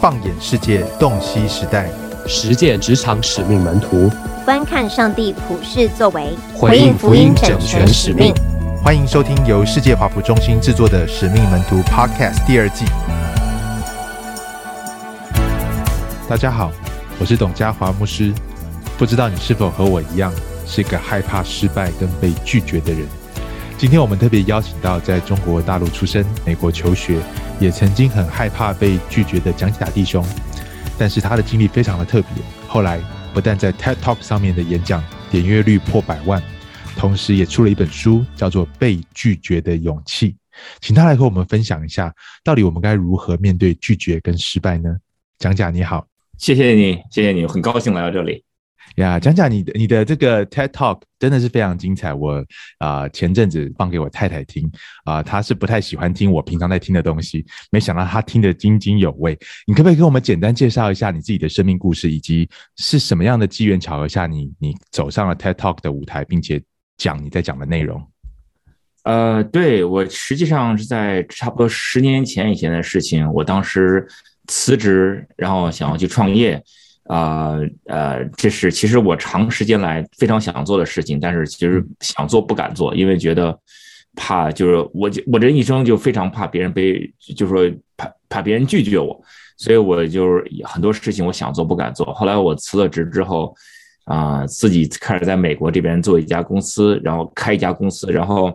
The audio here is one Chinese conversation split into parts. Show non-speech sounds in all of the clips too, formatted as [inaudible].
放眼世界，洞悉时代，实践职场使命门徒，观看上帝普世作为，回应福音整全使命。欢迎收听由世界华福中心制作的《使命门徒》Podcast 第二季。大家好，我是董家华牧师。不知道你是否和我一样，是个害怕失败跟被拒绝的人？今天我们特别邀请到在中国大陆出生、美国求学，也曾经很害怕被拒绝的蒋甲弟兄。但是他的经历非常的特别，后来不但在 TED Talk 上面的演讲点阅率破百万，同时也出了一本书，叫做《被拒绝的勇气》。请他来和我们分享一下，到底我们该如何面对拒绝跟失败呢？蒋甲你好，谢谢你，谢谢你，很高兴来到这里。呀，讲讲你的你的这个 TED Talk 真的是非常精彩。我啊、前阵子放给我太太听啊、她是不太喜欢听我平常在听的东西，没想到她听得津津有味。你可不可以给我们简单介绍一下你自己的生命故事，以及是什么样的机缘巧合下你你走上了 TED Talk 的舞台，并且讲你在讲的内容？呃，对，我实际上是在差不多十年前以前的事情，我当时辞职，然后想要去创业。啊呃，这是其实我长时间来非常想做的事情，但是其实想做不敢做，因为觉得怕，就是我我这一生就非常怕别人被，就是说怕怕别人拒绝我，所以我就是很多事情我想做不敢做。后来我辞了职之后，啊、呃，自己开始在美国这边做一家公司，然后开一家公司，然后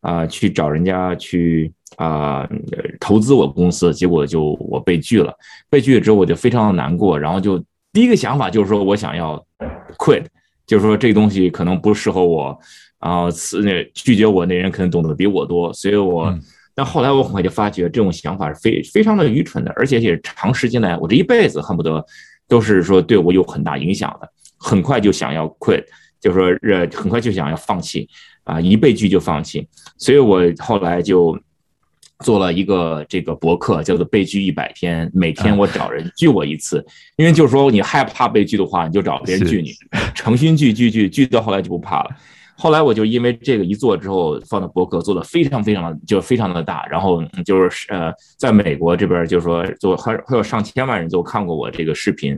啊、呃、去找人家去啊、呃、投资我公司，结果就我被拒了，被拒了之后我就非常的难过，然后就。第一个想法就是说我想要 quit，就是说这个东西可能不适合我，然后那拒绝我那人可能懂得比我多，所以我，但后来我很快就发觉这种想法是非非常的愚蠢的，而且也是长时间来我这一辈子恨不得都是说对我有很大影响的，很快就想要 quit，就是说呃很快就想要放弃，啊一被拒就放弃，所以我后来就。做了一个这个博客，叫做“被拒一百天”。每天我找人拒我一次，因为就是说你害怕被拒的话，你就找别人拒你，诚心拒拒拒拒，到后来就不怕了。后来我就因为这个一做之后，放到博客做的非常非常的就非常的大，然后就是呃，在美国这边就是说就还还有上千万人都看过我这个视频。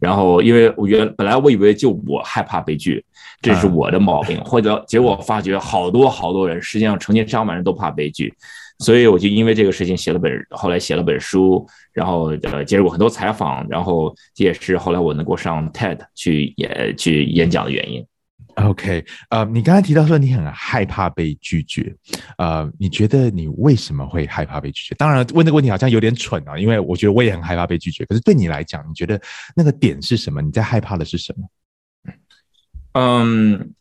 然后因为我原本来我以为就我害怕被拒，这是我的毛病，或者结果发觉好多好多人，实际上成千上万人都怕被拒。所以我就因为这个事情写了本，后来写了本书，然后呃接受过很多采访，然后这也是后来我能够上 TED 去演去演讲的原因。OK，呃，你刚才提到说你很害怕被拒绝，呃，你觉得你为什么会害怕被拒绝？当然问这个问题好像有点蠢啊，因为我觉得我也很害怕被拒绝。可是对你来讲，你觉得那个点是什么？你在害怕的是什么？嗯。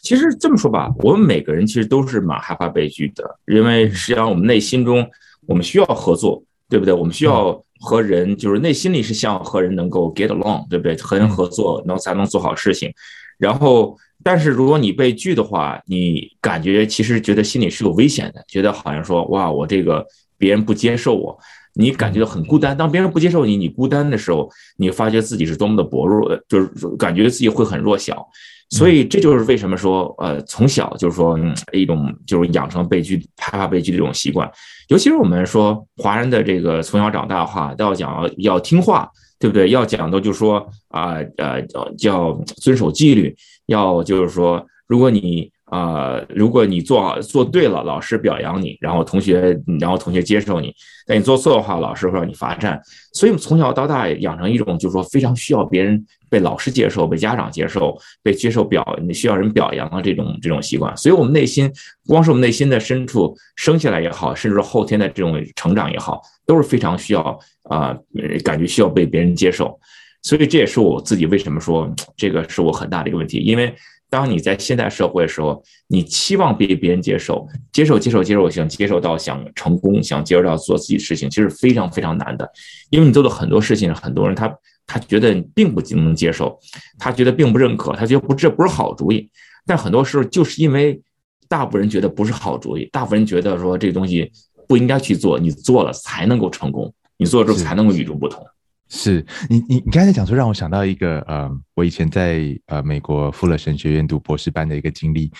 其实这么说吧，我们每个人其实都是蛮害怕被拒的，因为实际上我们内心中我们需要合作，对不对？我们需要和人，就是内心里是想和人能够 get along，对不对？和人合作，能才能做好事情。然后，但是如果你被拒的话，你感觉其实觉得心里是有危险的，觉得好像说哇，我这个别人不接受我，你感觉到很孤单。当别人不接受你，你孤单的时候，你发觉自己是多么的薄弱，就是感觉自己会很弱小。所以这就是为什么说，呃，从小就是说一种就是养成被拒、害怕被拒的这种习惯。尤其是我们说华人的这个从小长大的话，都要讲要听话，对不对？要讲的就是说啊呃要要遵守纪律，要就是说，如果你。啊、呃，如果你做好做对了，老师表扬你，然后同学，然后同学接受你；但你做错的话，老师会让你罚站。所以从小到大养成一种，就是说非常需要别人被老师接受、被家长接受、被接受表，需要人表扬的这种这种习惯。所以，我们内心，光是我们内心的深处生下来也好，甚至后天的这种成长也好，都是非常需要啊、感觉需要被别人接受。所以，这也是我自己为什么说这个是我很大的一个问题，因为。当你在现代社会的时候，你期望被别人接受，接受，接受，接受，想接受到想成功，想接受到做自己的事情，其实非常非常难的。因为你做的很多事情，很多人他他觉得并不能接受，他觉得并不认可，他觉得不这不是好主意。但很多时候就是因为大部分人觉得不是好主意，大部分人觉得说这个东西不应该去做，你做了才能够成功，你做了之后才能够与众不同。是，是你你你刚才讲说让我想到一个嗯。我以前在呃美国富勒神学院读博士班的一个经历。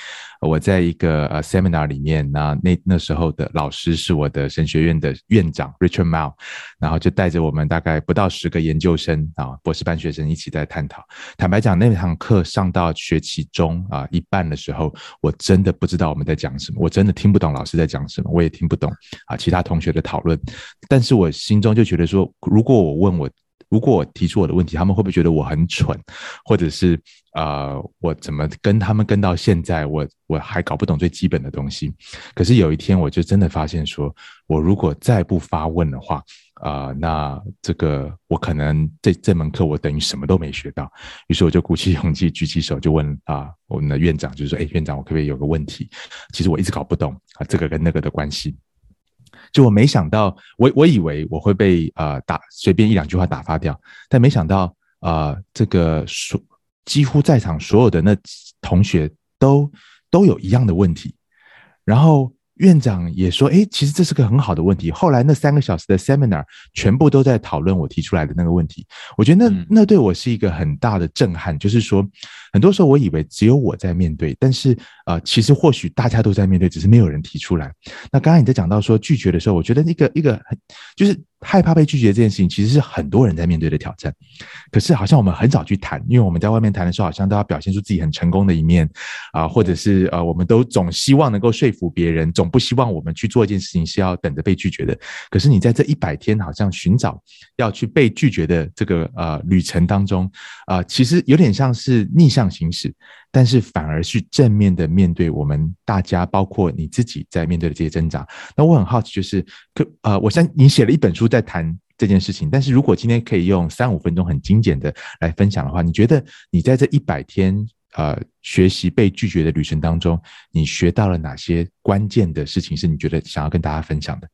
我在一个呃 seminar 里面，那那那时候的老师是我的神学院的院长 Richard Mouw，然后就带着我们大概不到十个研究生啊博士班学生一起在探讨。坦白讲，那堂课上到学期中啊一半的时候，我真的不知道我们在讲什么，我真的听不懂老师在讲什么，我也听不懂啊其他同学的讨论。但是我心中就觉得说，如果我问我。如果我提出我的问题，他们会不会觉得我很蠢，或者是、呃，我怎么跟他们跟到现在，我我还搞不懂最基本的东西？可是有一天，我就真的发现说，我如果再不发问的话，啊、呃，那这个我可能这这门课我等于什么都没学到。于是我就鼓起勇气举起手，就问啊，我们的院长，就是说，哎，院长，我可不可以有个问题？其实我一直搞不懂啊，这个跟那个的关系。就我没想到，我我以为我会被呃打随便一两句话打发掉，但没想到呃这个所几乎在场所有的那同学都都有一样的问题，然后。院长也说：“哎，其实这是个很好的问题。”后来那三个小时的 seminar 全部都在讨论我提出来的那个问题。我觉得那那对我是一个很大的震撼。就是说，很多时候我以为只有我在面对，但是呃，其实或许大家都在面对，只是没有人提出来。那刚才你在讲到说拒绝的时候，我觉得一个一个很就是。害怕被拒绝这件事情，其实是很多人在面对的挑战。可是好像我们很少去谈，因为我们在外面谈的时候，好像都要表现出自己很成功的一面啊，或者是呃，我们都总希望能够说服别人，总不希望我们去做一件事情是要等着被拒绝的。可是你在这一百天，好像寻找要去被拒绝的这个呃旅程当中啊，其实有点像是逆向行驶。但是反而是正面的面对我们大家，包括你自己在面对的这些挣扎。那我很好奇，就是可呃，我相信你写了一本书在谈这件事情。但是如果今天可以用三五分钟很精简的来分享的话，你觉得你在这一百天呃学习被拒绝的旅程当中，你学到了哪些关键的事情？是你觉得想要跟大家分享的？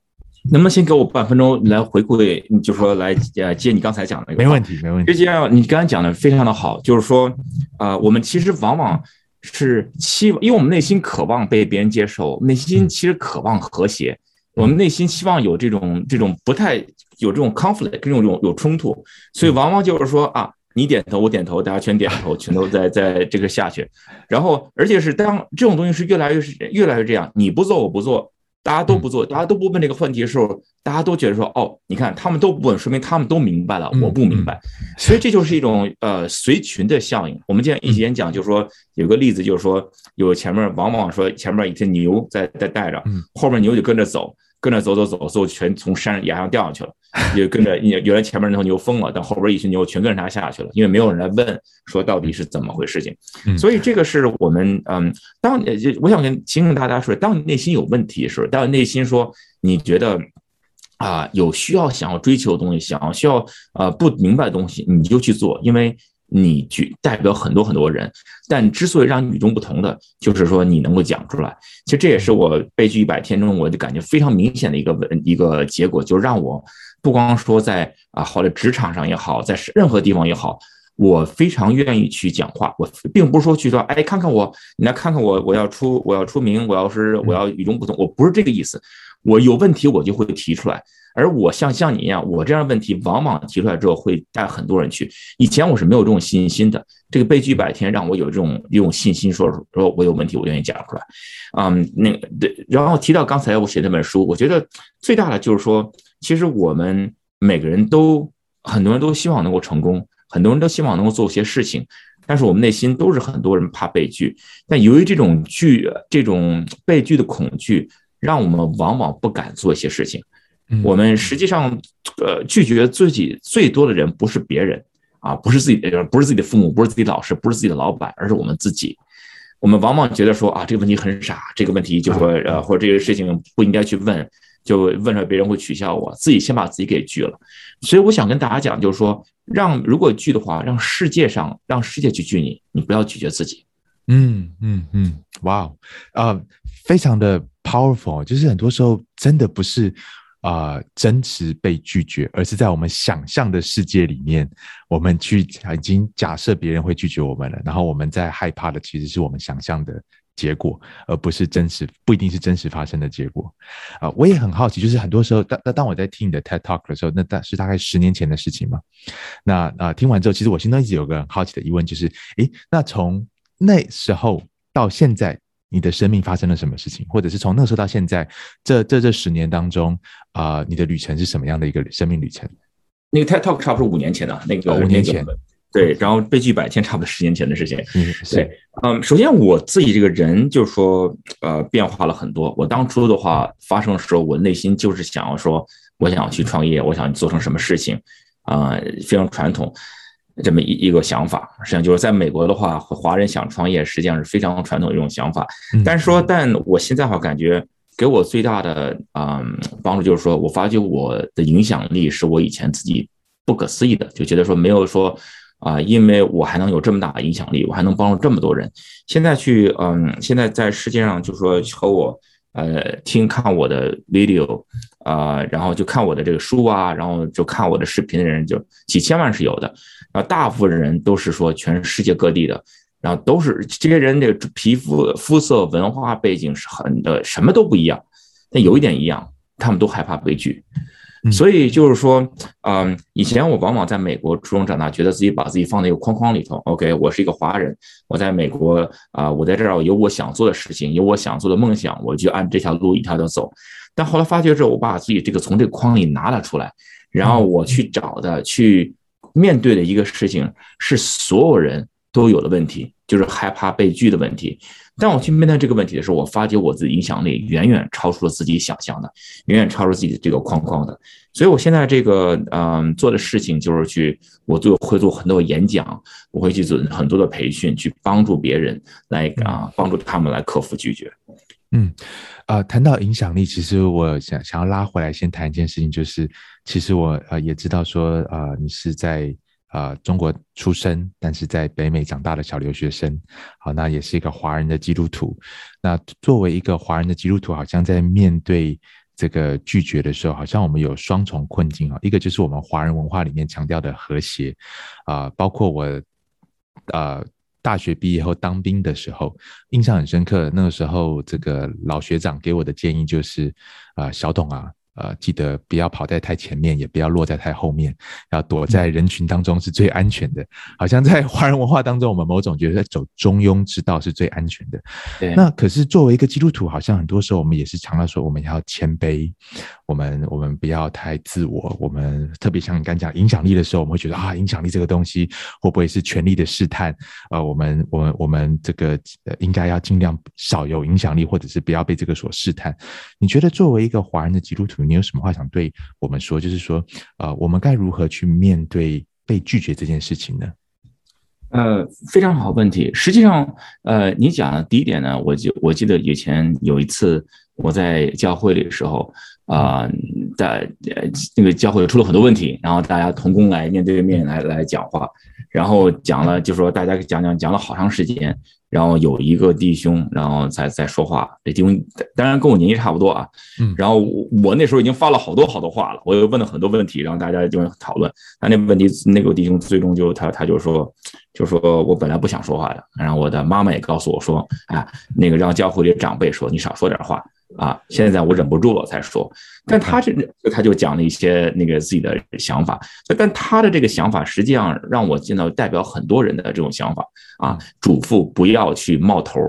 能不能先给我半分钟来回顾？你就说来呃接你刚才讲的那个。没问题，没问题。实际上你刚才讲的非常的好，就是说啊、呃，我们其实往往是期望，因为我们内心渴望被别人接受，内心其实渴望和谐，嗯、我们内心希望有这种这种不太有这种 conflict，这种有有冲突，所以往往就是说啊，你点头我点头，大家全点头，全都在在这个下去，然后而且是当这种东西是越来越是越来越这样，你不做我不做。大家都不做，大家都不问这个问题的时候，大家都觉得说，哦，你看他们都不问，说明他们都明白了，我不明白，所以这就是一种呃随群的效应。我们今天一起演讲，就是说有个例子，就是说有前面往往说前面一只牛在在带着，后面牛就跟着走。跟着走走走，最后全从山崖上掉下去了。也跟着，原来前面那头牛疯了，但后边一群牛全跟着他下去了，因为没有人来问说到底是怎么回事情。所以这个是我们嗯，当我想跟提醒大家说，当你内心有问题的时候，当你内心说你觉得啊有需要想要追求的东西，想要需要呃不明白的东西，你就去做，因为。你去代表很多很多人，但之所以让你与众不同的，就是说你能够讲出来。其实这也是我被拒一百天中，我就感觉非常明显的一个文一个结果，就让我不光说在啊，或者职场上也好，在任何地方也好，我非常愿意去讲话。我并不是说去说，哎，看看我，你来看看我，我要出我要出名，我要是我要与众不同，我不是这个意思。我有问题我就会提出来。而我像像你一样，我这样的问题往往提出来之后会带很多人去。以前我是没有这种信心的，这个被拒一百天让我有这种这种信心说，说说我有问题，我愿意讲出来。嗯，那对。然后提到刚才我写那本书，我觉得最大的就是说，其实我们每个人都很多人都希望能够成功，很多人都希望能够做些事情，但是我们内心都是很多人怕被拒。但由于这种拒，这种被拒的恐惧，让我们往往不敢做一些事情。我们实际上，呃，拒绝自己最多的人不是别人啊，不是自己的，不是自己的父母，不是自己的老师，不是自己的老板，而是我们自己。我们往往觉得说啊，这个问题很傻，这个问题就说呃，或者这个事情不应该去问，就问了别人会取笑我，自己先把自己给拒了。所以我想跟大家讲，就是说，让如果拒的话，让世界上让世界去拒你，你不要拒绝自己。嗯嗯嗯，哇，啊，非常的 powerful，就是很多时候真的不是。啊、真实被拒绝，而是在我们想象的世界里面，我们去已经假设别人会拒绝我们了，然后我们在害怕的其实是我们想象的结果，而不是真实，不一定是真实发生的结果。啊、呃，我也很好奇，就是很多时候，当当当我在听你的 TED Talk 的时候，那大是大概十年前的事情嘛？那啊、呃，听完之后，其实我心中一直有个很好奇的疑问，就是，诶，那从那时候到现在，你的生命发生了什么事情？或者是从那时候到现在，这这这十年当中，啊、呃，你的旅程是什么样的一个生命旅程？那个 TED Talk 差不多五年前的，那个、哦、五年前。对，然后被拒百天，差不多十年前的事情。嗯，对，嗯，首先我自己这个人就是说，呃，变化了很多。我当初的话发生的时候，我内心就是想要说，我想要去创业，我想做成什么事情，啊、呃，非常传统这么一一个想法。实际上就是在美国的话，华人想创业，实际上是非常传统的一种想法。但是说，但我现在的话感觉给我最大的嗯帮助就是说，我发觉我的影响力是我以前自己不可思议的，就觉得说没有说。啊，因为我还能有这么大的影响力，我还能帮助这么多人。现在去，嗯，现在在世界上，就是说和我，呃，听看我的 video，啊，然后就看我的这个书啊，然后就看我的视频的人就几千万是有的。然后大部分人都是说全世界各地的，然后都是这些人这个皮肤肤色、文化背景是很的，什么都不一样，但有一点一样，他们都害怕悲剧。所以就是说，嗯，以前我往往在美国初中长大，觉得自己把自己放在一个框框里头。OK，我是一个华人，我在美国啊，我在这儿有我想做的事情，有我想做的梦想，我就按这条路一条条走。但后来发觉之后，我把自己这个从这个框里拿了出来，然后我去找的、去面对的一个事情，是所有人都有的问题，就是害怕被拒的问题。当我去面对这个问题的时候，我发觉我自己影响力远远超出了自己想象的，远远超出自己的这个框框的。所以，我现在这个嗯做的事情就是去，我做会做很多演讲，我会去做很多的培训，去帮助别人来啊帮助他们来克服拒绝。嗯，呃，谈到影响力，其实我想想要拉回来先谈一件事情，就是其实我呃也知道说呃你是在。啊、中国出生，但是在北美长大的小留学生，好，那也是一个华人的基督徒。那作为一个华人的基督徒，好像在面对这个拒绝的时候，好像我们有双重困境啊。一个就是我们华人文化里面强调的和谐啊、包括我呃大学毕业后当兵的时候，印象很深刻。那个时候，这个老学长给我的建议就是啊、呃，小董啊。呃，记得不要跑在太前面，也不要落在太后面，要躲在人群当中是最安全的。好像在华人文化当中，我们某种觉得走中庸之道是最安全的。对。那可是作为一个基督徒，好像很多时候我们也是强调说，我们要谦卑，我们我们不要太自我。我们特别像你刚讲影响力的时候，我们会觉得啊，影响力这个东西会不会是权力的试探？呃，我们我们我们这个应该要尽量少有影响力，或者是不要被这个所试探。你觉得作为一个华人的基督徒，你有什么话想对我们说？就是说，呃，我们该如何去面对被拒绝这件事情呢？呃，非常好问题。实际上，呃，你讲的第一点呢，我记我记得以前有一次我在教会里的时候，啊、呃，在那个教会出了很多问题，然后大家同工来面对面来来讲话，然后讲了，就说大家讲讲讲了好长时间。然后有一个弟兄，然后在在说话。这弟兄当然跟我年纪差不多啊。嗯。然后我那时候已经发了好多好多话了，我又问了很多问题，然后大家就讨论。那那问题，那个弟兄最终就他他就说，就说我本来不想说话的。然后我的妈妈也告诉我说，啊，那个让教会里的长辈说你少说点话。啊，现在我忍不住了才说，但他这他就讲了一些那个自己的想法，但他的这个想法实际上让我见到代表很多人的这种想法啊，嘱咐不要去冒头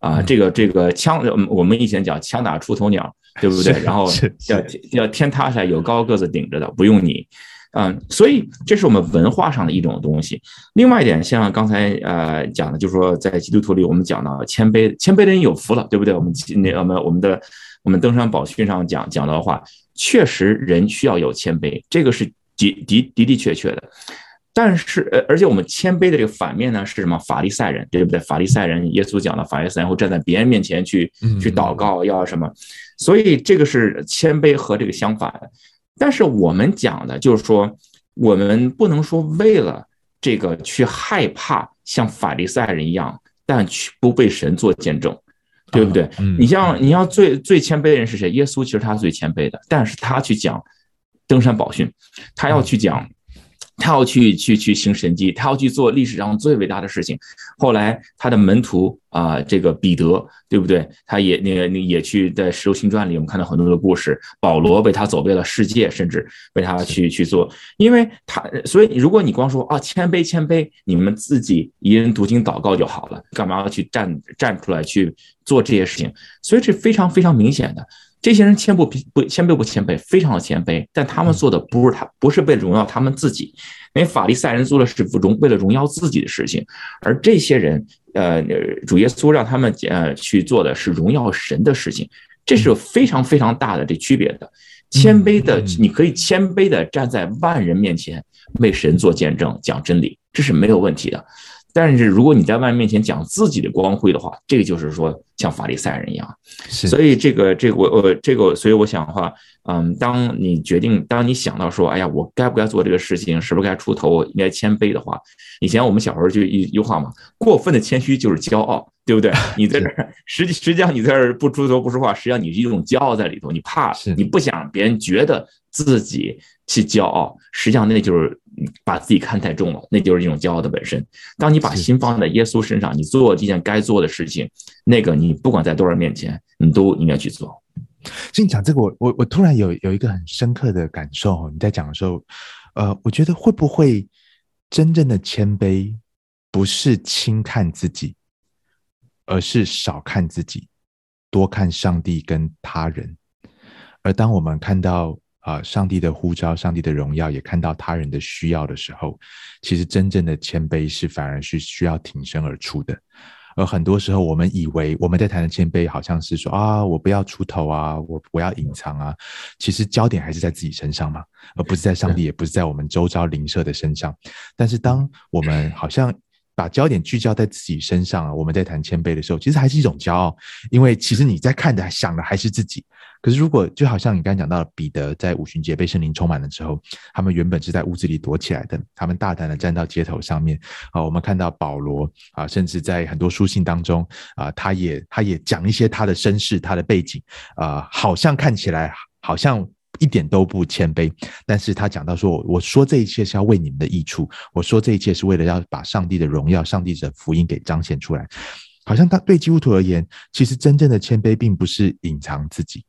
啊，这个这个枪，我们以前讲枪打出头鸟，对不对？然后要要天塌下来有高个子顶着的，不用你。嗯，所以这是我们文化上的一种东西。另外一点，像刚才呃讲的，就是说在基督徒里，我们讲到谦卑，谦卑的人有福了，对不对？我们那我们我们的我们登山宝训上讲讲到的话，确实人需要有谦卑，这个是的的的的确确的。但是呃，而且我们谦卑的这个反面呢是什么？法利赛人，对不对？法利赛人，耶稣讲的法利赛人会站在别人面前去去祷告，要什么？所以这个是谦卑和这个相反的。但是我们讲的就是说，我们不能说为了这个去害怕像法利赛人一样，但去不被神做见证，对不对？你像你要最最谦卑的人是谁？耶稣其实他最谦卑的，但是他去讲登山宝训，他要去讲他要去去去行神迹，他要去做历史上最伟大的事情。后来他的门徒啊、呃，这个彼得，对不对？他也那个那也去在《使徒行传》里，我们看到很多的故事。保罗为他走遍了世界，甚至为他去去做，因为他，所以如果你光说啊谦卑谦卑，你们自己一人读经祷告就好了，干嘛要去站站出来去做这些事情？所以这非常非常明显的。这些人谦不不谦卑不谦卑，非常的谦卑，但他们做的不是他，不是为了荣耀他们自己，因为法利赛人做的是荣为了荣耀自己的事情，而这些人，呃，主耶稣让他们呃去做的是荣耀神的事情，这是有非常非常大的这区别的。谦卑的，你可以谦卑的站在万人面前为神做见证，讲真理，这是没有问题的。但是如果你在万人面前讲自己的光辉的话，这个就是说像法利赛人一样。是，所以这个这个我我这个，所以我想的话，嗯，当你决定，当你想到说，哎呀，我该不该做这个事情，是不是该出头，应该谦卑的话，以前我们小时候就一句话嘛，过分的谦虚就是骄傲，对不对？[laughs] 你在这儿，实际实际上你在这儿不出头不说话，实际上你是一种骄傲在里头，你怕，你不想别人觉得自己去骄傲，实际上那就是。把自己看太重了，那就是一种骄傲的本身。当你把心放在耶稣身上，你做这件该做的事情，那个你不管在多少人面前，你都应该去做。所以你讲这个，我我我突然有有一个很深刻的感受。你在讲的时候，呃，我觉得会不会真正的谦卑，不是轻看自己，而是少看自己，多看上帝跟他人。而当我们看到。啊！上帝的呼召，上帝的荣耀，也看到他人的需要的时候，其实真正的谦卑是反而是需要挺身而出的。而很多时候，我们以为我们在谈的谦卑，好像是说啊，我不要出头啊，我我要隐藏啊。其实焦点还是在自己身上嘛，而不是在上帝，也不是在我们周遭邻舍的身上。但是，当我们好像把焦点聚焦在自己身上啊，我们在谈谦卑的时候，其实还是一种骄傲，因为其实你在看的、想的还是自己。可是，如果就好像你刚才讲到，彼得在五旬节被圣灵充满了之后，他们原本是在屋子里躲起来的，他们大胆的站到街头上面。啊，我们看到保罗啊，甚至在很多书信当中啊，他也他也讲一些他的身世、他的背景啊，好像看起来好像一点都不谦卑，但是他讲到说，我说这一切是要为你们的益处，我说这一切是为了要把上帝的荣耀、上帝的福音给彰显出来。好像他对基督徒而言，其实真正的谦卑并不是隐藏自己。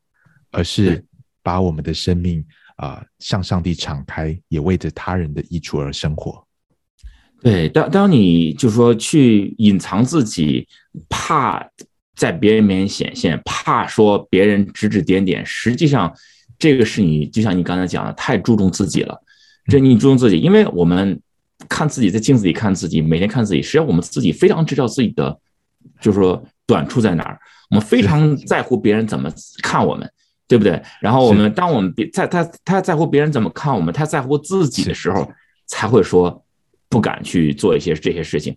而是把我们的生命啊、呃、向上帝敞开，也为着他人的益处而生活。对，当当你就是说去隐藏自己，怕在别人面前显现，怕说别人指指点点，实际上这个是你就像你刚才讲的，太注重自己了。这你注重自己，因为我们看自己在镜子里看自己，每天看自己，实际上我们自己非常知道自己的就是说短处在哪儿，我们非常在乎别人怎么看我们。对不对？然后我们，当我们别在他他在乎别人怎么看我们，他在乎自己的时候，才会说不敢去做一些这些事情。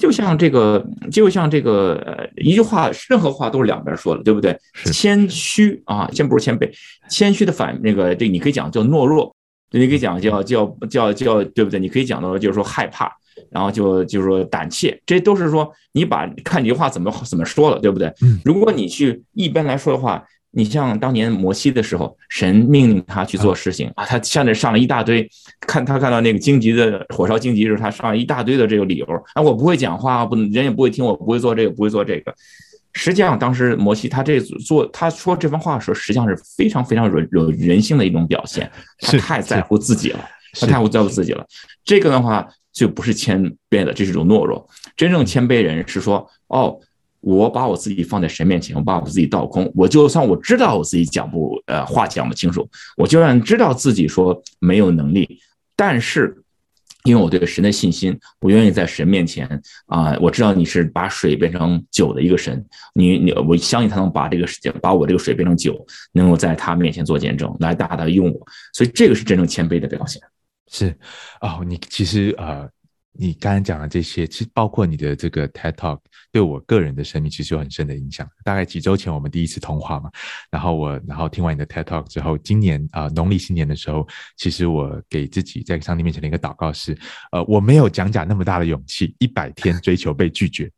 就像这个，就像这个，呃，一句话，任何话都是两边说的，对不对？谦虚啊，先不是谦卑，谦虚的反那个，这你可以讲叫懦弱，你可以讲叫叫叫叫，对不对？你可以讲到就是说害怕，然后就就是说胆怯，这都是说你把看你的话怎么怎么说了，对不对？如果你去一般来说的话。你像当年摩西的时候，神命令他去做事情啊，他下面上了一大堆，看他看到那个荆棘的火烧荆棘的时候，他上了一大堆的这个理由啊，我不会讲话，不人也不会听我，不会做这个，不会做这个。实际上，当时摩西他这做他说这番话的时候，实际上是非常非常有有人性的一种表现，他太在乎自己了，他太在乎自己了。这个的话就不是谦卑的，这是一种懦弱。真正谦卑人是说哦。我把我自己放在神面前，我把我自己倒空。我就算我知道我自己讲不呃话讲不清楚，我就算知道自己说没有能力，但是因为我对神的信心，我愿意在神面前啊、我知道你是把水变成酒的一个神，你你我相信他能把这个事情把我这个水变成酒，能够在他面前做见证，来大大用我，所以这个是真正谦卑的表现。是哦，你其实呃。你刚才讲的这些，其实包括你的这个 TED Talk，对我个人的生命其实有很深的影响。大概几周前我们第一次通话嘛，然后我然后听完你的 TED Talk 之后，今年啊、农历新年的时候，其实我给自己在上帝面前的一个祷告是，呃，我没有讲讲那么大的勇气，一百天追求被拒绝，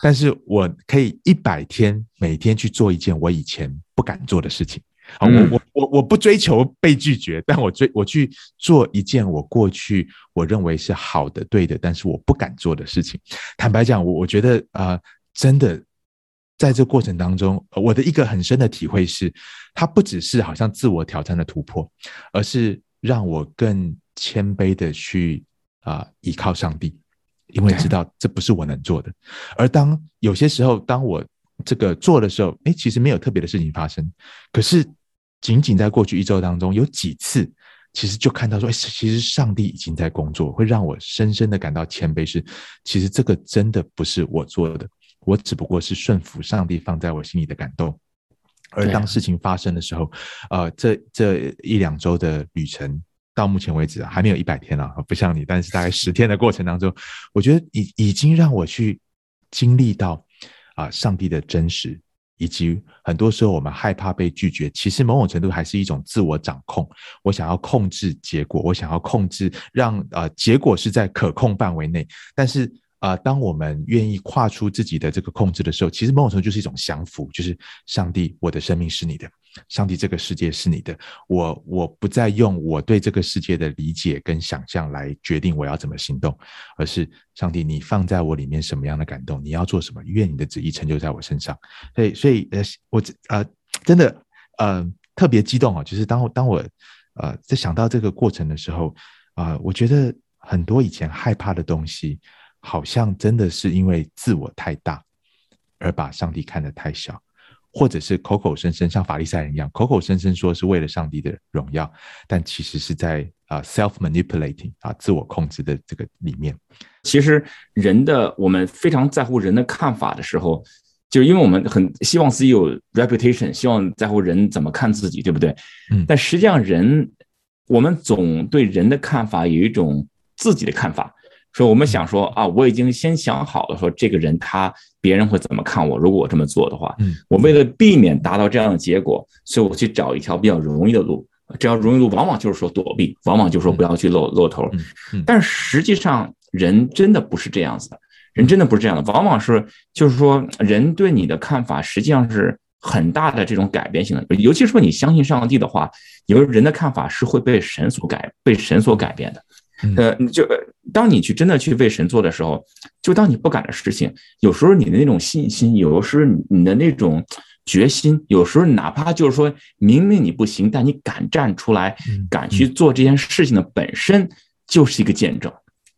但是我可以一百天每天去做一件我以前不敢做的事情。啊，我我我我不追求被拒绝，但我追我去做一件我过去我认为是好的、对的，但是我不敢做的事情。坦白讲，我我觉得啊、呃，真的在这过程当中，我的一个很深的体会是，它不只是好像自我挑战的突破，而是让我更谦卑的去啊、呃、依靠上帝，因为知道这不是我能做的。而当有些时候，当我这个做的时候，哎，其实没有特别的事情发生，可是。仅仅在过去一周当中，有几次，其实就看到说，哎其实上帝已经在工作，会让我深深的感到谦卑。是，其实这个真的不是我做的，我只不过是顺服上帝放在我心里的感动。而当事情发生的时候，呃，这这一两周的旅程到目前为止还没有一百天了，不像你，但是大概十天的过程当中，我觉得已已经让我去经历到啊，上帝的真实。以及很多时候我们害怕被拒绝，其实某种程度还是一种自我掌控。我想要控制结果，我想要控制让呃结果是在可控范围内，但是。啊、呃，当我们愿意跨出自己的这个控制的时候，其实某种程度就是一种降服，就是上帝，我的生命是你的，上帝，这个世界是你的，我我不再用我对这个世界的理解跟想象来决定我要怎么行动，而是上帝，你放在我里面什么样的感动，你要做什么，愿你的旨意成就在我身上。所以，所以呃，我呃真的呃特别激动啊，就是当我当我呃在想到这个过程的时候啊、我觉得很多以前害怕的东西。好像真的是因为自我太大，而把上帝看得太小，或者是口口声声像法利赛人一样，口口声声说是为了上帝的荣耀，但其实是在啊 self manipulating 啊自我控制的这个里面。其实人的我们非常在乎人的看法的时候，就因为我们很希望自己有 reputation，希望在乎人怎么看自己，对不对？嗯。但实际上人，我们总对人的看法有一种自己的看法。说我们想说啊，我已经先想好了，说这个人他别人会怎么看我？如果我这么做的话，嗯，我为了避免达到这样的结果，所以我去找一条比较容易的路。这条容易路往往就是说躲避，往往就是说不要去露露头。但实际上人真的不是这样子的，人真的不是这样的，往往是就是说人对你的看法实际上是很大的这种改变性的。尤其是说你相信上帝的话，有人的看法是会被神所改，被神所改变的。呃，就当你去真的去为神做的时候，就当你不敢的事情，有时候你的那种信心，有时候你的那种决心，有时候哪怕就是说明明你不行，但你敢站出来，敢去做这件事情的本身就是一个见证，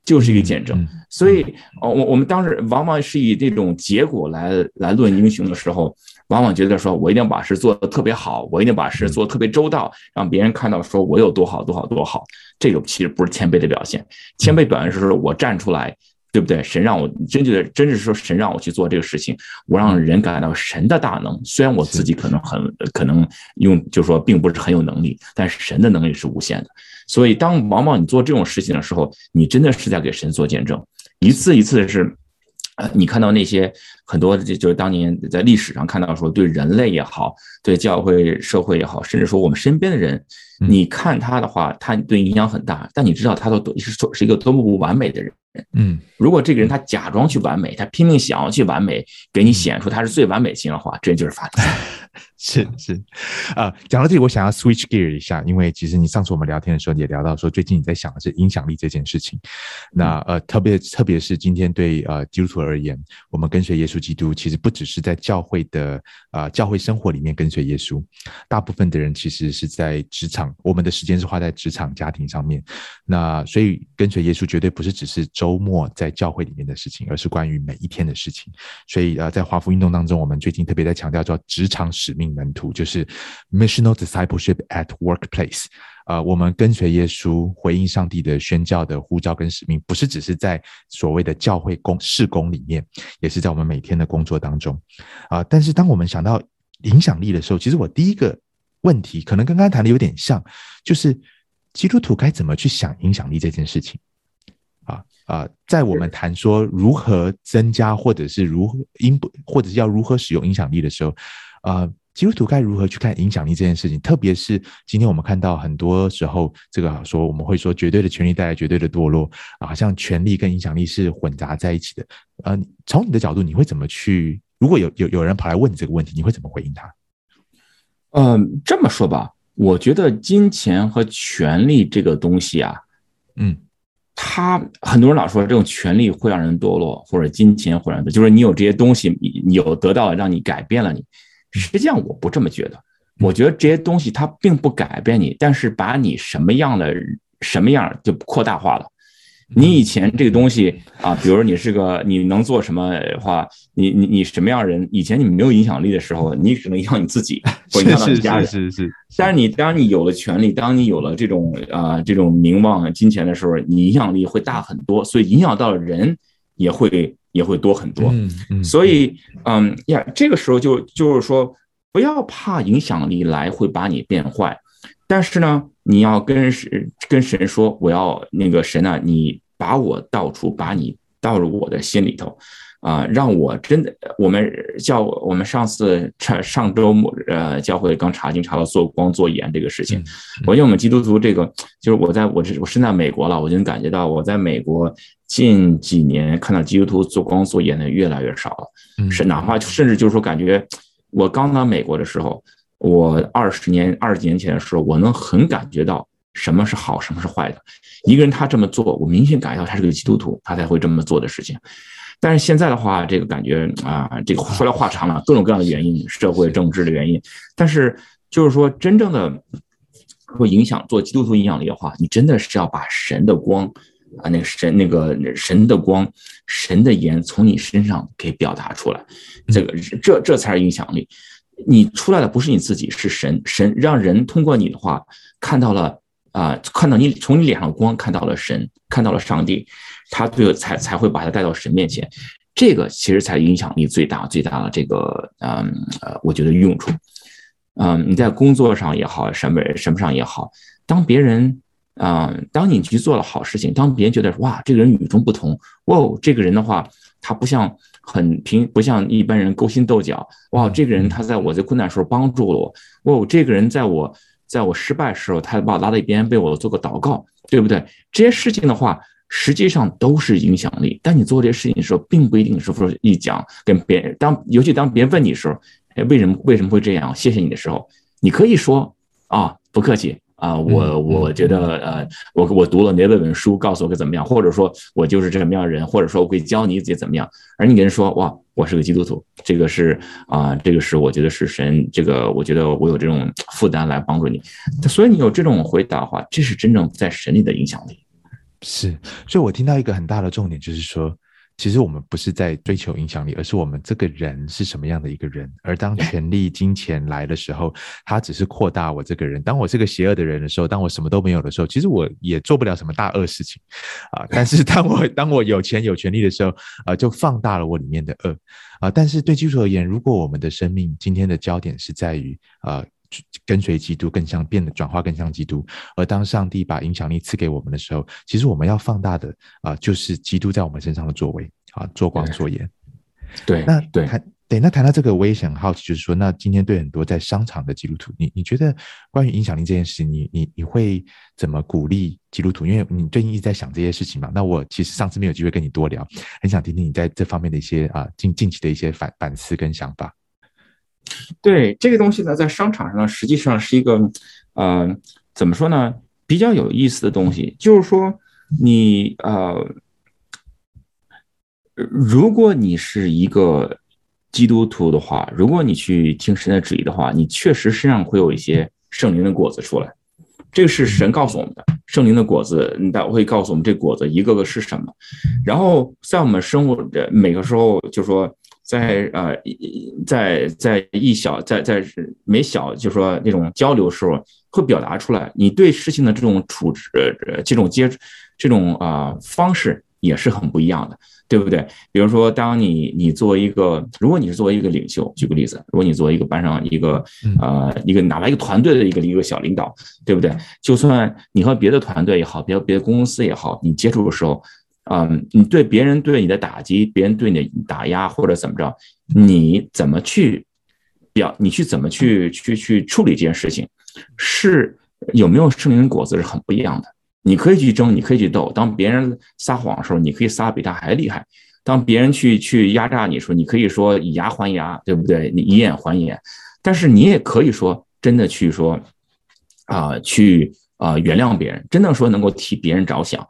就是一个见证。所以，我我们当时往往是以这种结果来来论英雄的时候。往往觉得说，我一定要把事做得特别好，我一定把事做得特别周到，让别人看到说我有多好多好多好。这个其实不是谦卑的表现，谦卑表现是说我站出来，对不对？神让我真觉得，真是说神让我去做这个事情，我让人感到神的大能。虽然我自己可能很可能用，就是说并不是很有能力，但是神的能力是无限的。所以当往往你做这种事情的时候，你真的是在给神做见证，一次一次的是。你看到那些很多，就就是当年在历史上看到说，对人类也好，对教会社会也好，甚至说我们身边的人，你看他的话，他对影响很大，但你知道他都是是一个多么不完美的人。嗯，如果这个人他假装去完美，他拼命想要去完美，给你显出他是最完美型的话，这就是法利赛。[laughs] 是是，啊，讲到这里，我想要 switch gear 一下，因为其实你上次我们聊天的时候也聊到说，最近你在想的是影响力这件事情。那呃，特别特别是今天对呃基督徒而言，我们跟随耶稣基督，其实不只是在教会的啊、呃、教会生活里面跟随耶稣，大部分的人其实是在职场，我们的时间是花在职场、家庭上面。那所以跟随耶稣绝对不是只是周末在教会里面的事情，而是关于每一天的事情。所以呃，在华福运动当中，我们最近特别在强调叫职场使使命门徒，就是 missional discipleship at workplace。呃，我们跟随耶稣，回应上帝的宣教的呼召跟使命，不是只是在所谓的教会工事工里面，也是在我们每天的工作当中。啊、但是当我们想到影响力的时候，其实我第一个问题可能跟刚才谈的有点像，就是基督徒该怎么去想影响力这件事情。啊、呃，在我们谈说如何增加，或者是如何应，或者是要如何使用影响力的时候，啊、基督徒该如何去看影响力这件事情？特别是今天我们看到很多时候，这个说我们会说绝对的权力带来绝对的堕落，啊，好像权力跟影响力是混杂在一起的。呃，从你的角度，你会怎么去？如果有有有人跑来问你这个问题，你会怎么回应他？嗯，这么说吧，我觉得金钱和权力这个东西啊，嗯，他很多人老说这种权力会让人堕落，或者金钱会让人，就是你有这些东西，你有得到了，让你改变了你。实际上我不这么觉得，我觉得这些东西它并不改变你，但是把你什么样的什么样就扩大化了。你以前这个东西啊，比如说你是个你能做什么的话，你你你什么样的人？以前你没有影响力的时候，你只能影响你自己，[laughs] 或影响到你家人。是是是，是，是。但是你当你有了权利，当你有了这种啊这种名望、金钱的时候，你影响力会大很多，所以影响到了人也会也会多很多。所以嗯呀，这个时候就就是说，不要怕影响力来会把你变坏，但是呢。你要跟神跟神说，我要那个神啊，你把我倒出，把你倒入我的心里头，啊，让我真的，我们教我们上次上上周末呃教会刚查经查到做光做盐这个事情，我觉得我们基督徒这个就是我在我这我身在美国了，我就能感觉到我在美国近几年看到基督徒做光做盐的越来越少了，是哪怕甚至就是说感觉我刚到美国的时候。我二十年、二十几年前的时候，我能很感觉到什么是好，什么是坏的。一个人他这么做，我明显感觉到他是个基督徒，他才会这么做的事情。但是现在的话，这个感觉啊，这个说来话长了，各种各样的原因，社会政治的原因。但是就是说，真正的会影响做基督徒影响力的话，你真的是要把神的光啊，那个神那个神的光、神的盐从你身上给表达出来，这个这这才是影响力。你出来的不是你自己，是神。神让人通过你的话看到了啊、看到你从你脸上光看到了神，看到了上帝，他最后才才会把他带到神面前。这个其实才影响力最大最大的这个嗯呃，我觉得用处。嗯，你在工作上也好，什么什么上也好，当别人嗯，当你去做了好事情，当别人觉得哇，这个人与众不同，哇，这个人的话，他不像。很平，不像一般人勾心斗角。哇，这个人他在我最困难的时候帮助了我。哇，这个人在我在我失败的时候，他把我拉到一边为我做个祷告，对不对？这些事情的话，实际上都是影响力。但你做这些事情的时候，并不一定是说一讲跟别人当，尤其当别人问你的时候，哎，为什么为什么会这样？谢谢你的时候，你可以说啊，不客气。啊，我我觉得，呃，我我读了哪本本书，告诉我该怎么样，或者说我就是这么样的人，或者说我会教你自己怎么样。而你跟人说，哇，我是个基督徒，这个是啊，这个是我觉得是神，这个我觉得我有这种负担来帮助你。所以你有这种回答的话，这是真正在神里的影响力。是，所以我听到一个很大的重点，就是说。其实我们不是在追求影响力，而是我们这个人是什么样的一个人。而当权力、[laughs] 金钱来的时候，它只是扩大我这个人。当我是个邪恶的人的时候，当我什么都没有的时候，其实我也做不了什么大恶事情啊。但是 [laughs] 当我当我有钱有权力的时候，啊，就放大了我里面的恶啊。但是对基督徒而言，如果我们的生命今天的焦点是在于啊。跟随基督，更像变得转化，更像基督。而当上帝把影响力赐给我们的时候，其实我们要放大的啊、呃，就是基督在我们身上的作为啊，做光做盐。对，那对谈对，那谈到这个，我也想好奇，就是说，那今天对很多在商场的基督徒，你你觉得关于影响力这件事，你你你会怎么鼓励基督徒？因为你最近一直在想这些事情嘛。那我其实上次没有机会跟你多聊，很想听听你在这方面的一些啊近近期的一些反反思跟想法。对这个东西呢，在商场上，实际上是一个，呃，怎么说呢？比较有意思的东西，就是说你呃，如果你是一个基督徒的话，如果你去听神的旨意的话，你确实身上会有一些圣灵的果子出来。这个是神告诉我们的，圣灵的果子，你他会告诉我们这果子一个个是什么。然后在我们生活的每个时候，就说。在呃，在在一小在在每小就是说那种交流的时候，会表达出来你对事情的这种处置，呃，这种接这种啊、呃、方式也是很不一样的，对不对？比如说，当你你作为一个，如果你是作为一个领袖，举个例子，如果你作为一个班上一个呃一个哪怕一个团队的一个一个小领导，对不对？就算你和别的团队也好，别别的公司也好，你接触的时候。嗯，你对别人对你的打击，别人对你的打压或者怎么着，你怎么去表？你去怎么去去去处理这件事情？是有没有圣灵果子是很不一样的。你可以去争，你可以去斗。当别人撒谎的时候，你可以撒比他还厉害；当别人去去压榨你的时候，你可以说以牙还牙，对不对？你以眼还眼。但是你也可以说真的去说啊、去啊、原谅别人，真的说能够替别人着想。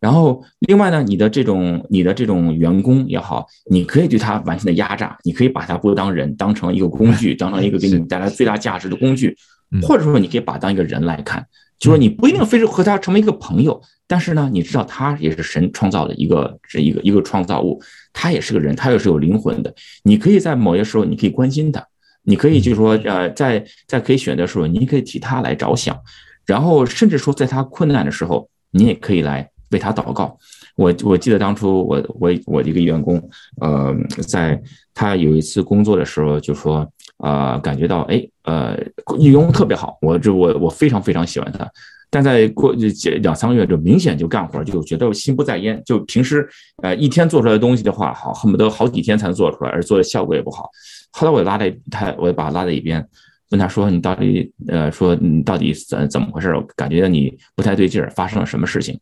然后，另外呢，你的这种你的这种员工也好，你可以对他完全的压榨，你可以把他不当人，当成一个工具，[laughs] 当成一个给你带来最大。价值的工具，或者说你可以把他当一个人来看，就说你不一定非是和他成为一个朋友，但是呢，你知道他也是神创造的一个是一个一个创造物，他也是个人，他也是有灵魂的。你可以在某些时候，你可以关心他，你可以就是说呃，在在可以选择的时候，你可以替他来着想，然后甚至说在他困难的时候，你也可以来。为他祷告，我我记得当初我我我一个员工，呃，在他有一次工作的时候，就说，呃，感觉到，哎，呃，员工特别好，我这我我非常非常喜欢他，但在过这两三个月就明显就干活就觉得心不在焉，就平时呃一天做出来的东西的话，好恨不得好几天才能做出来，而做的效果也不好。后来我拉在他，我把他拉在一边，问他说：“你到底呃，说你到底怎怎么回事？我感觉你不太对劲儿，发生了什么事情？”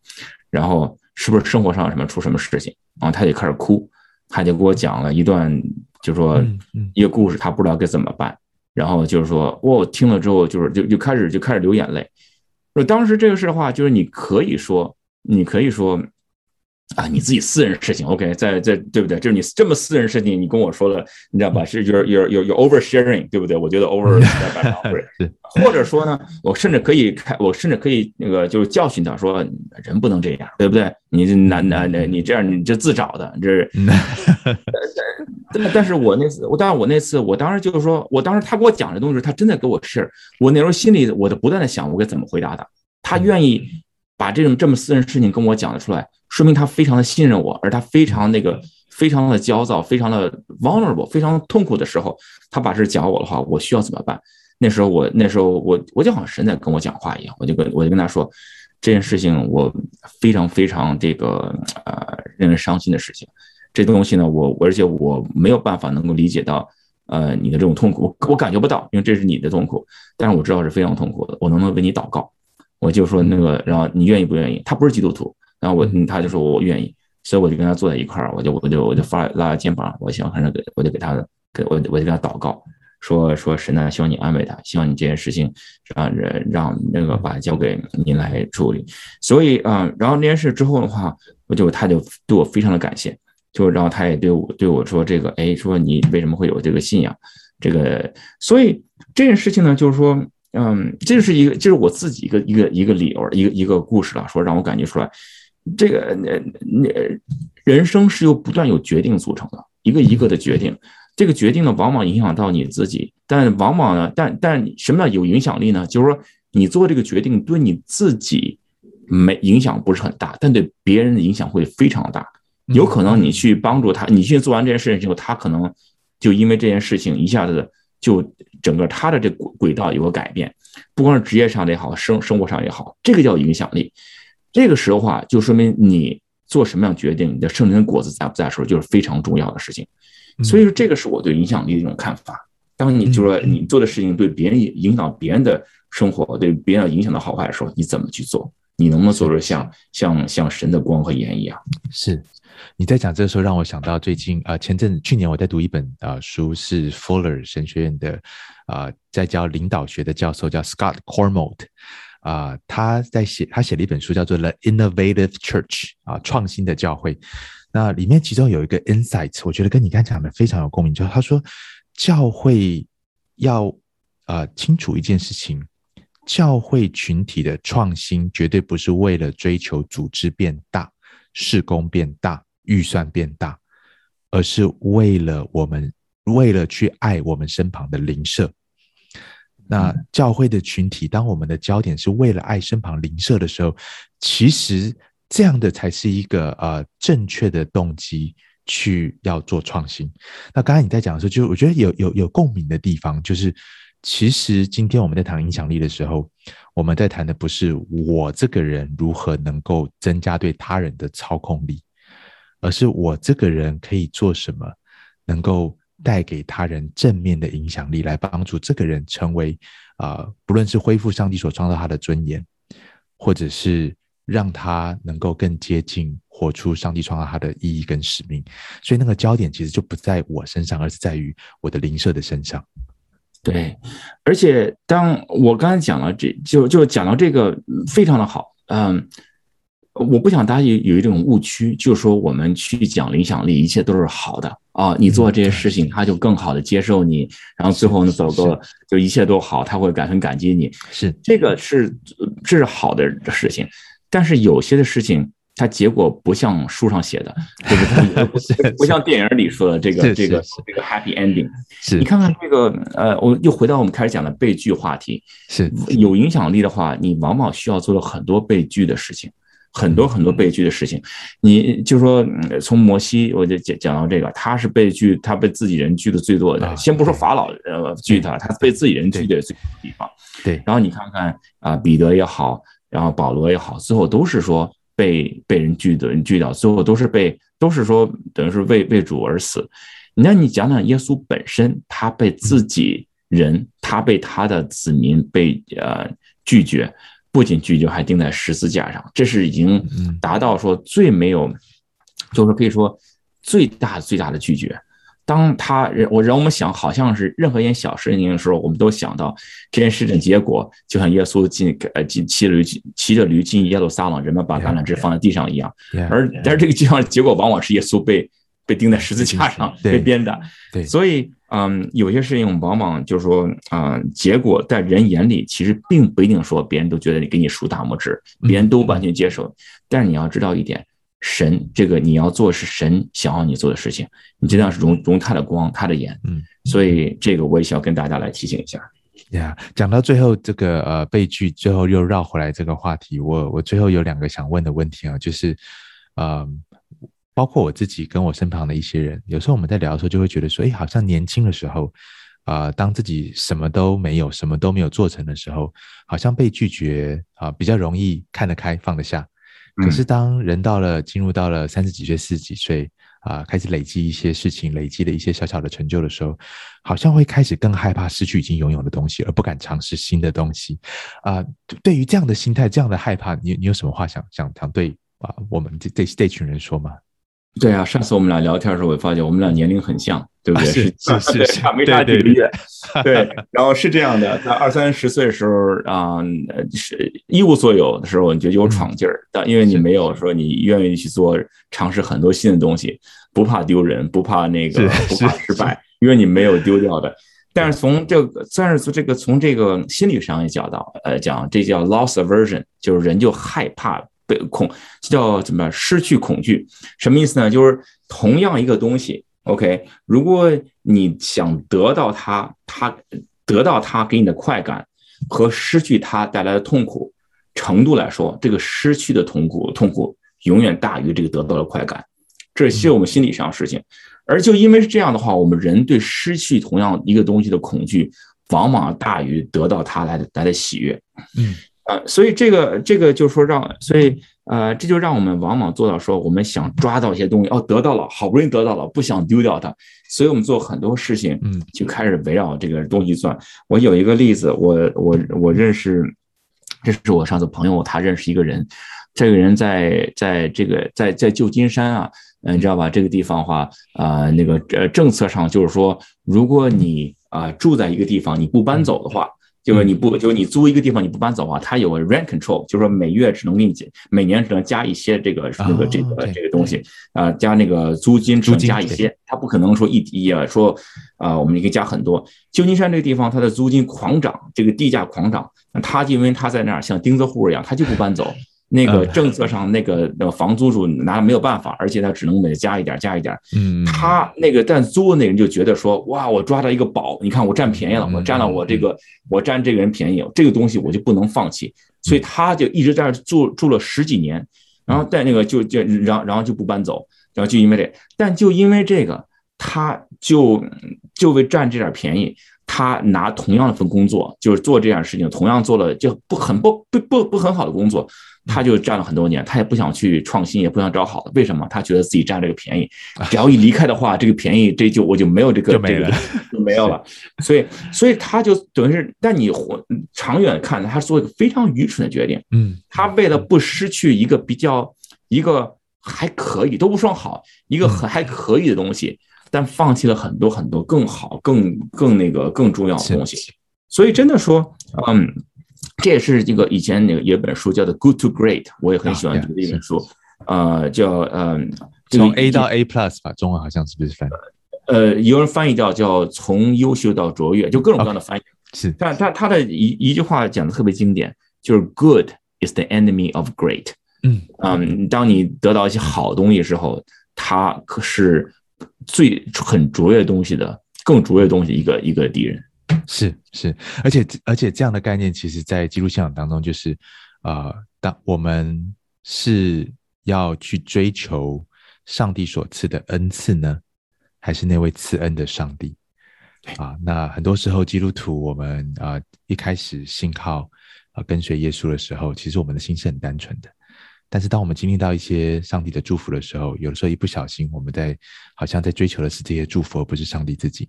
然后是不是生活上什么出什么事情？然后他就开始哭，他就给我讲了一段，就是说一个故事，他不知道该怎么办。然后就是说，我听了之后，就是就就开始就开始流眼泪。说当时这个事的话，就是你可以说，你可以说。啊，你自己私人事情，OK，在在对不对？就是你这么私人事情，你跟我说了，你知道吧？是有有有有 oversharing，对不对？我觉得 [laughs] over，[laughs] 或者说呢，我甚至可以开，我甚至可以那个就是教训他说，人不能这样，对不对？你这男男的，你这样你这自找的，这是。[laughs] 但但是我那次，我当然我那次，我当时就是说，我当时他给我讲的东西，他真的给我 share，我那时候心里我就不断的想，我该怎么回答他？他愿意把这种这么私人事情跟我讲得出来。说明他非常的信任我，而他非常那个非常的焦躁，非常的 vulnerable，非常痛苦的时候，他把这讲我的话，我需要怎么办？那时候我那时候我我就好像神在跟我讲话一样，我就跟我就跟他说，这件事情我非常非常这个呃令人伤心的事情，这东西呢，我而且我没有办法能够理解到呃你的这种痛苦，我我感觉不到，因为这是你的痛苦，但是我知道是非常痛苦的，我能不能为你祷告？我就说那个，然后你愿意不愿意？他不是基督徒。然后我，他就说我愿意，所以我就跟他坐在一块儿，我就我就我就发拉他肩膀，我想反正给，我就给他给我我就给他祷告，说说神呢，希望你安慰他，希望你这件事情让人让那个把交给您来处理。所以啊，然后那件事之后的话，我就他就对我非常的感谢，就然后他也对我对我说这个，哎，说你为什么会有这个信仰？这个，所以这件事情呢，就是说，嗯，这是一个，这是我自己一个一个一个理由，一个一个故事了，说让我感觉出来。这个呃，那人生是由不断有决定组成的，一个一个的决定。这个决定呢，往往影响到你自己，但往往呢，但但什么叫有影响力呢？就是说，你做这个决定对你自己没影响不是很大，但对别人的影响会非常大。有可能你去帮助他，你去做完这件事情之后，他可能就因为这件事情一下子就整个他的这轨轨道有个改变，不光是职业上的也好，生生活上也好，这个叫影响力。这个时候话，就说明你做什么样决定，你的圣灵的果子在不在的时候，就是非常重要的事情。所以说，这个是我对影响力的一种看法。当你就说你做的事情对别人影响别人的生活，对别人影响的好坏的时候，你怎么去做？你能不能做出像像像神的光和盐一样？是你在讲这个时候，让我想到最近啊，前阵去年我在读一本啊书，是 Fuller 神学院的啊在教领导学的教授，叫 Scott Cormode。啊、他在写，他写了一本书，叫做《The Innovative Church》啊，创新的教会。那里面其中有一个 insight，我觉得跟你刚才讲的非常有共鸣，就是他说，教会要啊、清楚一件事情，教会群体的创新绝对不是为了追求组织变大、事工变大、预算变大，而是为了我们，为了去爱我们身旁的邻舍。那教会的群体，当我们的焦点是为了爱身旁邻舍的时候，其实这样的才是一个呃正确的动机去要做创新。那刚才你在讲的时候，就我觉得有有有共鸣的地方，就是其实今天我们在谈影响力的时候，我们在谈的不是我这个人如何能够增加对他人的操控力，而是我这个人可以做什么能够。带给他人正面的影响力，来帮助这个人成为啊、不论是恢复上帝所创造他的尊严，或者是让他能够更接近活出上帝创造他的意义跟使命。所以那个焦点其实就不在我身上，而是在于我的灵舍的身上。对，而且当我刚才讲了这，就就讲到这个非常的好，嗯。我不想大家有有一种误区，就是说我们去讲影响力，一切都是好的啊！你做这些事情，他就更好的接受你，然后最后呢，走个就一切都好，他会感很感激你。是这个是这是好的事情，但是有些的事情，它结果不像书上写的，就是 [laughs] 不像电影里说的这个这个这个 happy ending。是你看看这个呃，我又回到我们开始讲的被拒话题，是有影响力的话，你往往需要做了很多被拒的事情。很多很多被拒的事情，你就说从摩西我就讲讲到这个，他是被拒，他被自己人拒的最多的。先不说法老呃拒他，他被自己人拒的最多的地方。对，然后你看看啊，彼得也好，然后保罗也好，最后都是说被被人拒的人拒掉，最后都是被都是说等于是为为主而死。那你讲讲耶稣本身，他被自己人，他被他的子民被呃拒绝。不仅拒绝，还钉在十字架上，这是已经达到说最没有，就是可以说最大最大的拒绝。当他人我让我们想，好像是任何一件小事情的时候，我们都想到这件事情结果，就像耶稣进呃进骑着驴骑着驴进耶路撒冷，人们把橄榄枝放在地上一样。而但是这个地方结果往往是耶稣被被钉在十字架上被鞭打。对，所以。嗯，有些事情往往就是说，嗯，结果在人眼里其实并不一定说别人都觉得你给你竖大拇指，别人都完全接受。但是你要知道一点，神这个你要做是神想要你做的事情，你尽量是容容他的光，他的眼。嗯，所以这个我也想要跟大家来提醒一下。呀，讲到最后这个呃被拒，最后又绕回来这个话题，我我最后有两个想问的问题啊，就是，嗯。包括我自己跟我身旁的一些人，有时候我们在聊的时候，就会觉得说，哎，好像年轻的时候，啊、呃，当自己什么都没有、什么都没有做成的时候，好像被拒绝啊、呃，比较容易看得开、放得下。可是当人到了进入到了三十几岁、四十几岁啊、呃，开始累积一些事情，累积了一些小小的成就的时候，好像会开始更害怕失去已经拥有的东西，而不敢尝试新的东西。啊、呃，对于这样的心态、这样的害怕，你你有什么话想想想对啊我们这这这群人说吗？对啊，上次我们俩聊天的时候，我发现我们俩年龄很像，对不对？啊、是是是，差没差几个月。对，[laughs] 然后是这样的，在二三十岁的时候啊，是一无所有的时候，你就有闯劲儿。但因为你没有说你愿意去做尝试很多新的东西，不怕丢人，不怕那个，不怕失败，因为你没有丢掉的。但是从这个，算是从这个从这个心理上也讲到，呃，讲这叫 loss aversion，就是人就害怕。被恐，叫怎么失去恐惧？什么意思呢？就是同样一个东西，OK，如果你想得到它，它得到它给你的快感和失去它带来的痛苦程度来说，这个失去的痛苦痛苦永远大于这个得到的快感。这是我们心理上的事情。而就因为是这样的话，我们人对失去同样一个东西的恐惧，往往大于得到它来的来的喜悦。嗯。呃，所以这个这个就是说让，所以呃，这就让我们往往做到说，我们想抓到一些东西，哦，得到了，好不容易得到了，不想丢掉它，所以我们做很多事情，嗯，就开始围绕这个东西转。我有一个例子，我我我认识，这是我上次朋友，他认识一个人，这个人在在这个在在旧金山啊，嗯，你知道吧？这个地方的话，啊，那个呃政策上就是说，如果你啊住在一个地方，你不搬走的话。就是你不，就是你租一个地方你不搬走啊，它有个 rent control，就是说每月只能给你每年只能加一些这个这个这个这个东西啊，加那个租金只能加一些，它不可能说一一啊说啊我们可以加很多。旧金山这个地方它的租金狂涨，这个地价狂涨，他因为他在那儿像钉子户一样，他就不搬走。那个政策上，那个那个房租主拿没有办法，而且他只能每加一点加一点。嗯，他那个但租的那人就觉得说，哇，我抓到一个宝，你看我占便宜了，我占了我这个，我占这个人便宜，这个东西我就不能放弃，所以他就一直在那住住了十几年，然后在那个就就然后然后就不搬走，然后就因为这，但就因为这个，他就就为占这点便宜。他拿同样的份工作，就是做这样的事情，同样做了就不很不不不不很好的工作，他就占了很多年，他也不想去创新，也不想找好的。为什么？他觉得自己占这个便宜，[laughs] 只要一离开的话，这个便宜这就我就没有这个这个就没有了。所以所以他就等于是，但你长远看，他做一个非常愚蠢的决定。嗯，他为了不失去一个比较一个还可以都不算好，一个很还可以的东西。但放弃了很多很多更好、更更那个更重要的东西。所以真的说，嗯，这也是这个以前那个有一本书叫做《Good to Great》，我也很喜欢读的一本书，呃，叫嗯，从 A 到 A Plus 吧，中文好像是不是翻译？呃，有人翻译叫叫从优秀到卓越，就各种各样的翻译。是，但他他的一一句话讲的特别经典，就是 “Good is the enemy of great”。嗯嗯，当你得到一些好东西的时候，它可是最很卓越东西的，更卓越东西一个一个敌人。是是，而且而且这样的概念，其实在基督信仰当中，就是呃，当我们是要去追求上帝所赐的恩赐呢，还是那位赐恩的上帝？啊，那很多时候基督徒，我们啊一开始信靠啊跟随耶稣的时候，其实我们的心是很单纯的。但是当我们经历到一些上帝的祝福的时候，有的时候一不小心，我们在好像在追求的是这些祝福，而不是上帝自己。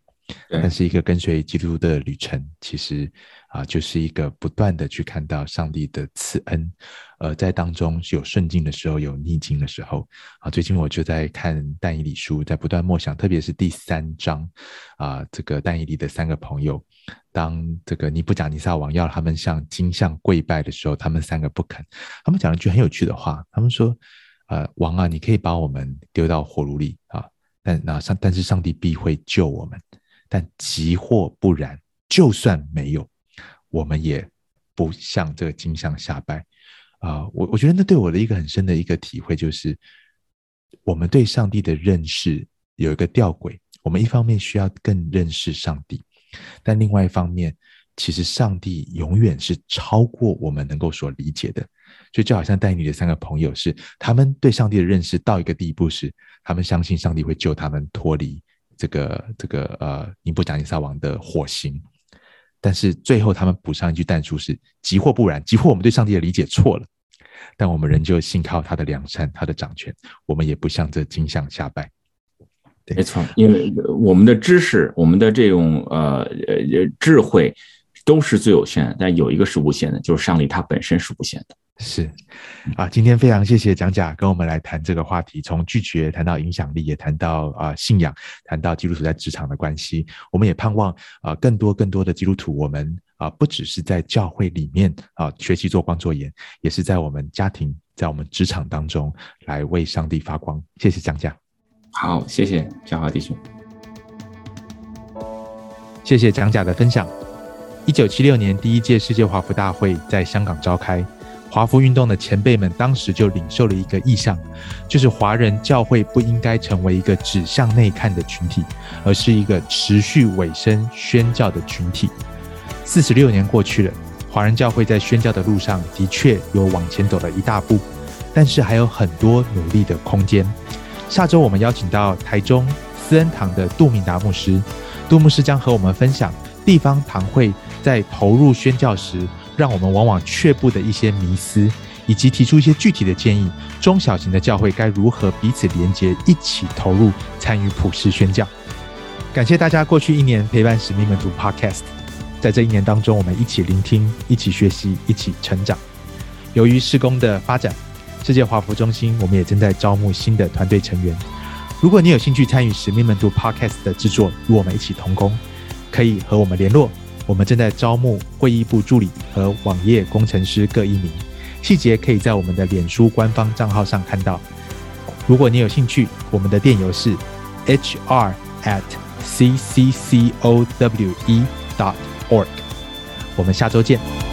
但是一个跟随基督的旅程，其实啊，就是一个不断的去看到上帝的赐恩，呃，在当中有顺境的时候，有逆境的时候。啊，最近我就在看但以理书，在不断默想，特别是第三章啊，这个但以理的三个朋友，当这个尼布甲尼撒王要他们向金像跪拜的时候，他们三个不肯。他们讲了一句很有趣的话，他们说：“呃，王啊，你可以把我们丢到火炉里啊，但那上，但是上帝必会救我们。”但即或不然，就算没有，我们也不向这个金像下拜啊、我我觉得那对我的一个很深的一个体会就是，我们对上帝的认识有一个吊诡，我们一方面需要更认识上帝，但另外一方面，其实上帝永远是超过我们能够所理解的。所以就好像带你的三个朋友是，他们对上帝的认识到一个地步时，他们相信上帝会救他们脱离。这个这个呃，尼布甲尼撒王的火刑，但是最后他们补上一句但书是：即或不然，即或我们对上帝的理解错了，但我们仍旧信靠他的良善，他的掌权，我们也不向这金像下拜。没错，因为我们的知识，我们的这种呃呃智慧都是最有限的，但有一个是无限的，就是上帝他本身是无限的。是，啊，今天非常谢谢蒋甲跟我们来谈这个话题，从拒绝谈到影响力，也谈到啊信仰，谈到基督徒在职场的关系。我们也盼望啊更多更多的基督徒，我们啊不只是在教会里面啊学习做光做盐，也是在我们家庭，在我们职场当中来为上帝发光。谢谢蒋甲。好，谢谢嘉华弟兄。谢谢蒋甲的分享。一九七六年第一届世界华服大会在香港召开。华服运动的前辈们当时就领受了一个意向，就是华人教会不应该成为一个只向内看的群体，而是一个持续委身宣教的群体。四十六年过去了，华人教会在宣教的路上的确有往前走了一大步，但是还有很多努力的空间。下周我们邀请到台中思恩堂的杜明达牧师，杜牧师将和我们分享地方堂会在投入宣教时，让我们往往却步的一些迷思，以及提出一些具体的建议。中小型的教会该如何彼此连结，一起投入参与普世宣教？感谢大家过去一年陪伴使命门徒 Podcast。在这一年当中，我们一起聆听，一起学习，一起成长。由于事工的发展，世界华福中心我们也正在招募新的团队成员。如果你有兴趣参与使命门徒 Podcast 的制作，与我们一起同工，可以和我们联络。我们正在招募会议部助理和网页工程师各一名，细节可以在我们的脸书官方账号上看到。如果你有兴趣，我们的电邮是 hr at cccowe dot org。我们下周见。